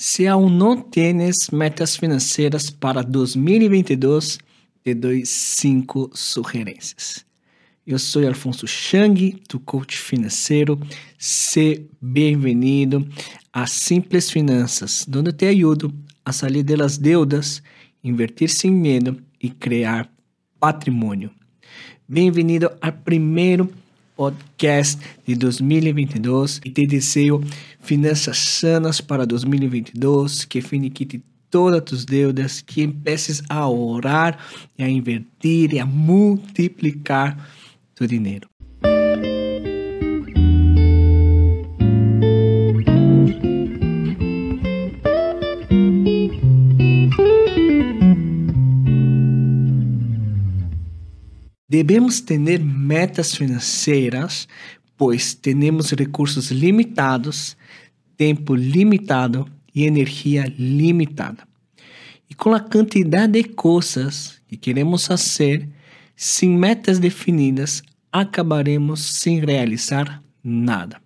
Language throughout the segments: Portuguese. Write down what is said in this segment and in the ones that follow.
Se aún não tienes metas financeiras para 2022, te doy cinco sugerências. Eu sou Alfonso Chang, tu coach financeiro. Se bem-vindo a Simples Finanças, onde te ajudo a sair das deudas, invertir sem medo e criar patrimônio. Bem-vindo ao primeiro podcast de 2022 e te desejo finanças sanas para 2022, que finiquite todas tus deudas, que empeces a orar e a invertir e a multiplicar tu dinheiro. Devemos ter metas financeiras, pois temos recursos limitados, tempo limitado e energia limitada. E com a quantidade de coisas que queremos fazer, sem metas definidas, acabaremos sem realizar nada.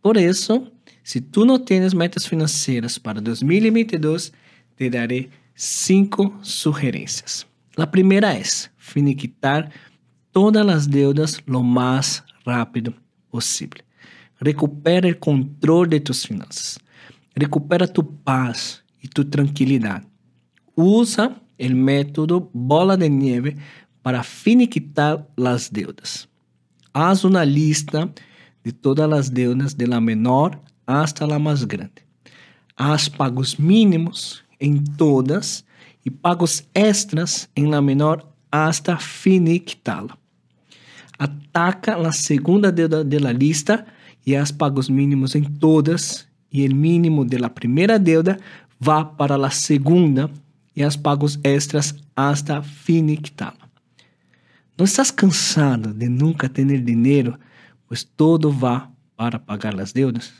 Por isso, se tu não tens metas financeiras para 2022, te darei cinco sugerências. A primeira é finiquitar todas as deudas lo mais rápido possível. Recupera o controle de tus finanças. Recupera tu paz e tu tranquilidade. Usa o método bola de neve para finiquitar as deudas. Haz uma lista de todas as deudas, de la menor hasta la mais grande. Haz pagos mínimos em todas e pagos extras em la menor hasta finiquitá-la. Ataca a segunda deuda de la lista e haz pagos mínimos em todas e o mínimo de la primeira deuda vá para a segunda e haz pagos extras hasta finiquitá-la. Não estás cansado de nunca ter dinheiro, pois todo vá para pagar as deudas?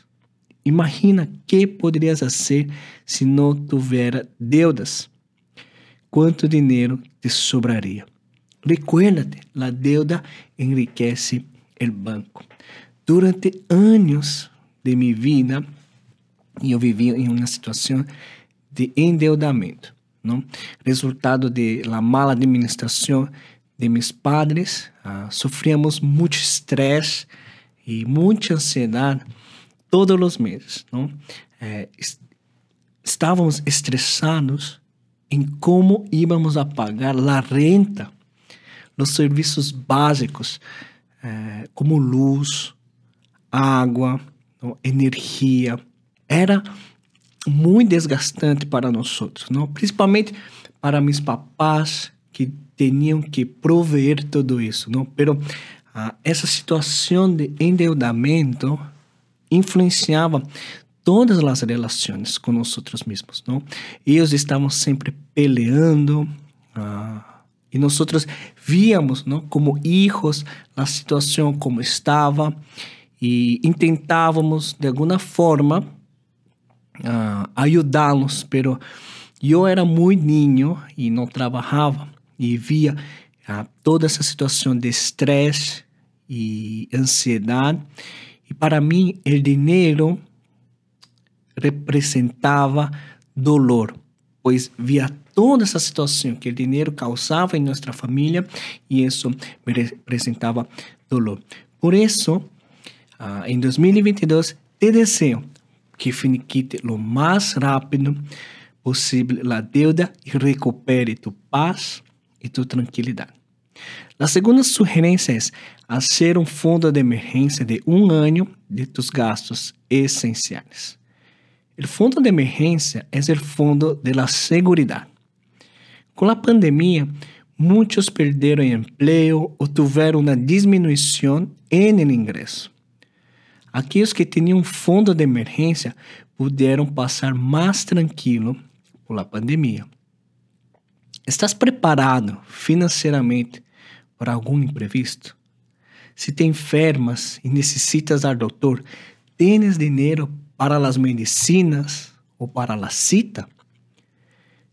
Imagina que poderias fazer se não tivera deudas. Quanto dinheiro te sobraria? Recuérdate, a deuda enriquece o banco. Durante anos de minha vida, eu vivi em uma situação de endeudamento, não? resultado de la mala administração de meus padres, uh, sofríamos muito estresse e muita ansiedade todos os meses. Não? Estávamos estressados em como íamos a pagar a renta nos serviços básicos, é, como luz, água, não? energia. Era muito desgastante para nós outros, não? principalmente para meus papás que tinham que prover tudo isso, não? Pero ah, essa situação de endeudamento influenciava todas as relações com nós mesmos, não? Eles estavam sempre peleando ah, e nós víamos, não? Como hijos a situação como estava e tentávamos de alguma forma ah, ajudá-los, pero eu era muito ninho e não trabalhava e via ah, toda essa situação de estresse e ansiedade. E para mim, o dinheiro representava dolor, pois via toda essa situação que o dinheiro causava em nossa família e isso me representava dolor. Por isso, ah, em 2022, te desejo que finiquite o mais rápido possível a deuda e recupere tu paz e tu tranquilidade. A segunda sugerência é fazer um fundo de emergência de um ano de tus gastos essenciais. O fundo de emergência é o fundo de la seguridade. Com a pandemia, muitos perderam emprego ou tiveram uma diminuição el ingresso. Aqueles que tinham um fundo de emergência puderam passar mais tranquilo por la pandemia. Estás preparado financeiramente para algum imprevisto? Se te enfermas e necessitas dar doutor, tens dinheiro para as medicinas ou para a cita?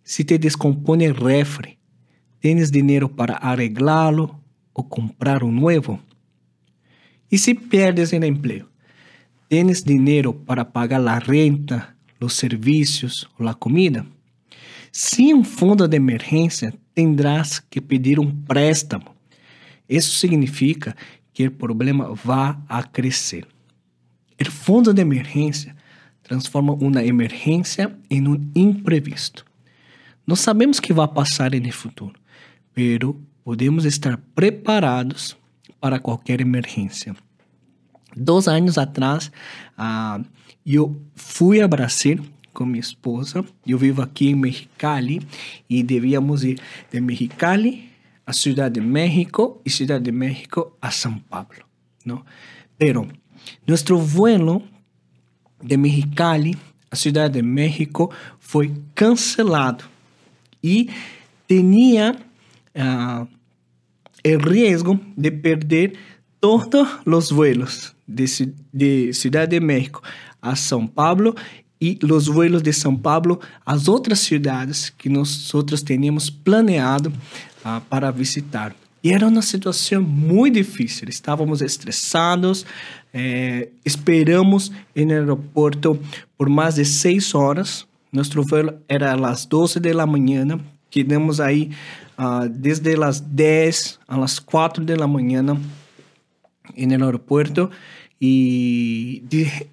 Se te descompõe o refri, tens dinheiro para arreglá-lo ou comprar um novo? E se perdes o emprego, tens dinheiro para pagar a renta, los servicios o la comida. Sin un fondo de emergencia, tendrás que pedir un préstamo. Isso significa que o problema vai a crescer. O fundo de emergência transforma uma emergência em um imprevisto. Não sabemos o que vai passar no futuro, mas podemos estar preparados para qualquer emergência. Dois anos atrás, uh, eu fui a Brasil com minha esposa. Eu vivo aqui em Mexicali e devíamos ir de Mexicali a Ciudad de México y Ciudad de México a San Pablo, ¿no? Pero nuestro vuelo de Mexicali a Ciudad de México fue cancelado y tenía uh, el riesgo de perder todos los vuelos de, de Ciudad de México a São Paulo e os vuelos de São Paulo às outras cidades que nós outros teníamos planeado uh, para visitar. E era uma situação muito difícil. Estávamos estressados, eh, esperamos no aeroporto por mais de seis horas. Nosso voo era às 12 da manhã. Quedamos aí uh, desde as 10 às 4 da manhã no aeroporto e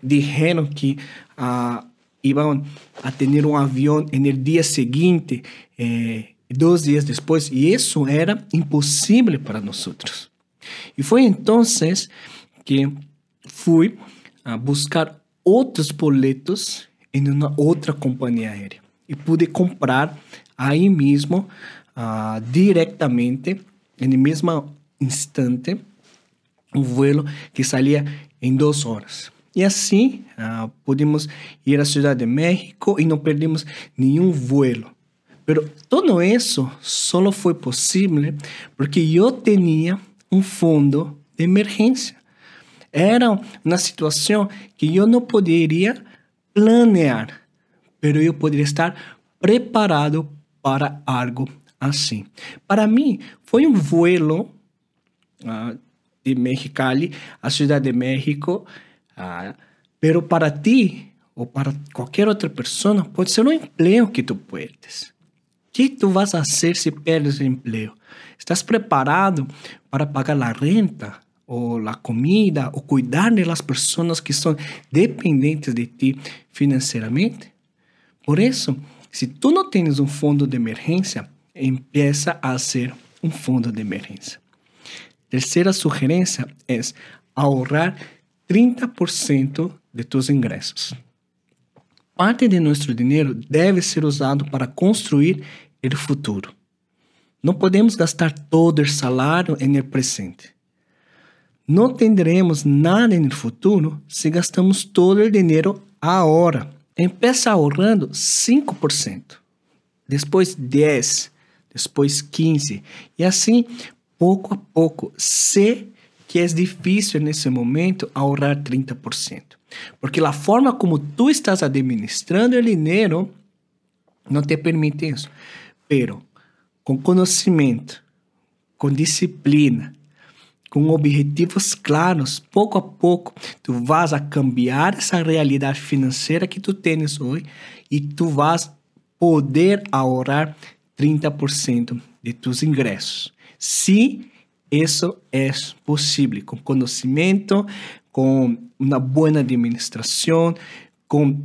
dijeron que uh, iban a tener un avión en el día siguiente, eh, dos días después, y eso era imposible para nosotros. Y fue entonces que fui a buscar outros boletos em uma outra companhia aérea e pude comprar aí mesmo uh, diretamente, no mesmo instante, um vuelo que saía em duas horas. E assim uh, pudimos ir à Cidade de México e não perdemos nenhum vuelo. Pero todo isso só foi possível porque eu tinha um fundo de emergência. Era uma situação que eu não poderia planear, pero eu poderia estar preparado para algo assim. Para mim, foi um vuelo uh, de Mexicali à Cidade de México Ah, pero para ti ou para qualquer outra pessoa pode ser um emprego que tu puedes. Que tu vas a se perdes o emprego? ¿Estás preparado para pagar a renta ou a comida ou cuidar de pessoas que são dependentes de ti financeiramente? Por isso, se tu não tens um fundo de emergência, empieza a ser um fundo de emergência. Terceira sugerência é ahorrar 30% de tus ingressos. Parte de nosso dinheiro deve ser usado para construir o futuro. Não podemos gastar todo o salário no presente. Não teremos nada no futuro se gastamos todo o dinheiro agora. Empeça ahorrando 5%, depois 10%, depois 15%, e assim, pouco a pouco, se que é difícil nesse momento ahorrar 30%. Porque a forma como tu estás administrando o dinheiro não te permite isso. Pero com conhecimento, com disciplina, com objetivos claros, pouco a pouco, tu vas a cambiar essa realidade financeira que tu tens hoje e tu vas poder ahorrar 30% de tus ingressos. Se isso é possível com conhecimento, com uma boa administração, com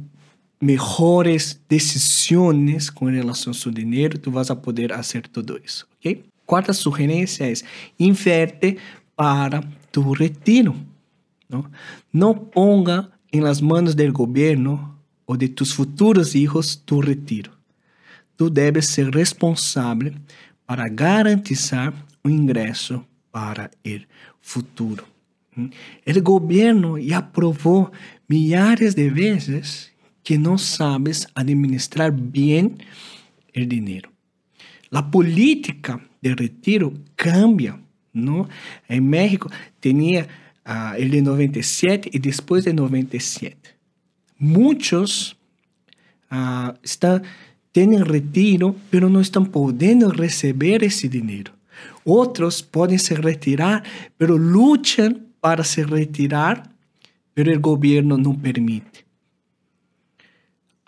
melhores decisões com relação ao seu dinheiro, tu vas a poder fazer tudo isso, ok? Quarta sugerência é inverte para tu retiro. Não, não ponga em las manos do governo ou de tus futuros hijos tu retiro. Tu debes ser responsável para garantizar o ingresso para o futuro. O governo já provou milhares de vezes que não sabes administrar bem o dinheiro. A política de retiro cambia. Não? Em México tinha uh, el de 97 e depois de 97. Muitos uh, estão têm retiro, mas não estão podendo receber esse dinheiro. Outros podem se retirar, pero lutam para se retirar, pero o governo não permite.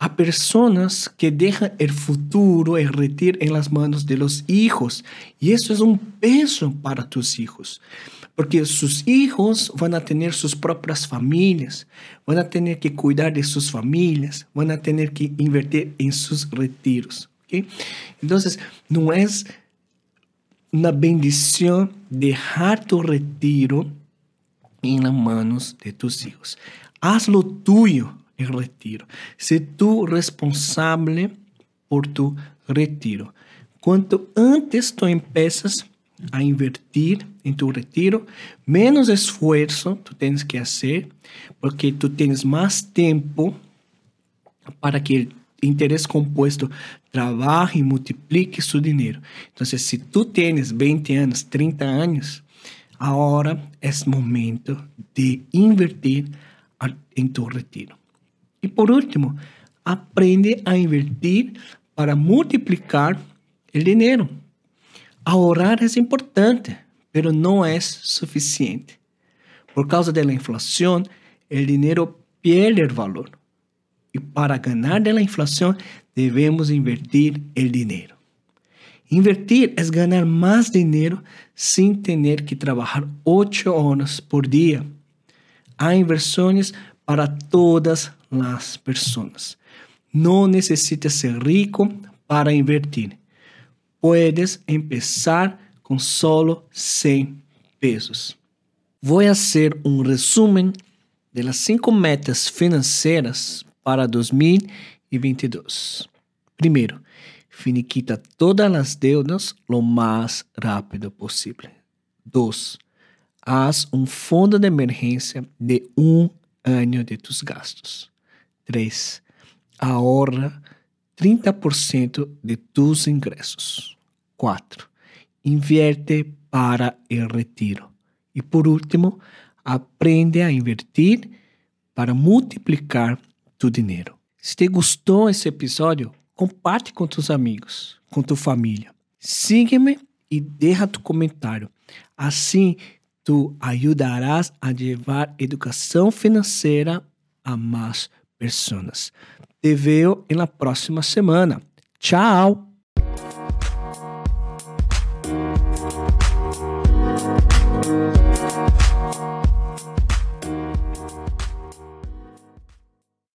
Há pessoas que deixam o futuro e retiro em las manos de los hijos. E isso é um peso para tus hijos. Porque sus hijos van a tener sus propias familias, van a tener que cuidar de sus familias, van a tener que invertir en sus retiros. ¿okay? Entonces, no es una bendición dejar tu retiro en las manos de tus hijos. Haz lo tuyo el retiro. Sé tú responsable por tu retiro. Cuanto antes tú empiezas a invertir em tu retiro, menos esforço tu tens que fazer, porque tu tens mais tempo para que o interesse composto trabalhe e multiplique seu dinheiro. Então, se tu tens 20 anos, 30 anos, agora é momento de invertir em tu retiro. E por último, aprende a invertir para multiplicar o dinheiro. Ahorrar es importante, pero no es suficiente. Por causa de la inflación, el dinero pierde el valor. Y para ganar de la inflación, debemos invertir el dinero. Invertir es ganar más dinero sin tener que trabajar ocho horas por día. Hay inversiones para todas las personas. No necesitas ser rico para invertir puedes empezar con solo 100 pesos. Hacer un resumen de las cinco metas financieras para 2022. Primero, finiquita todas las deudas lo más rápido posible. Dos, haz un fondo de emergencia de un año de tus gastos. Tres, ahorra 30% de tus ingressos. 4. Invierte para el retiro. E por último, aprende a invertir para multiplicar tu dinheiro. Se te gostou esse episódio, compartilhe com tus amigos, com tua família. Siga-me e deixa tu comentário. Assim, tu ajudarás a levar educação financeira a mais pessoas. Te vejo na próxima semana. Tchau!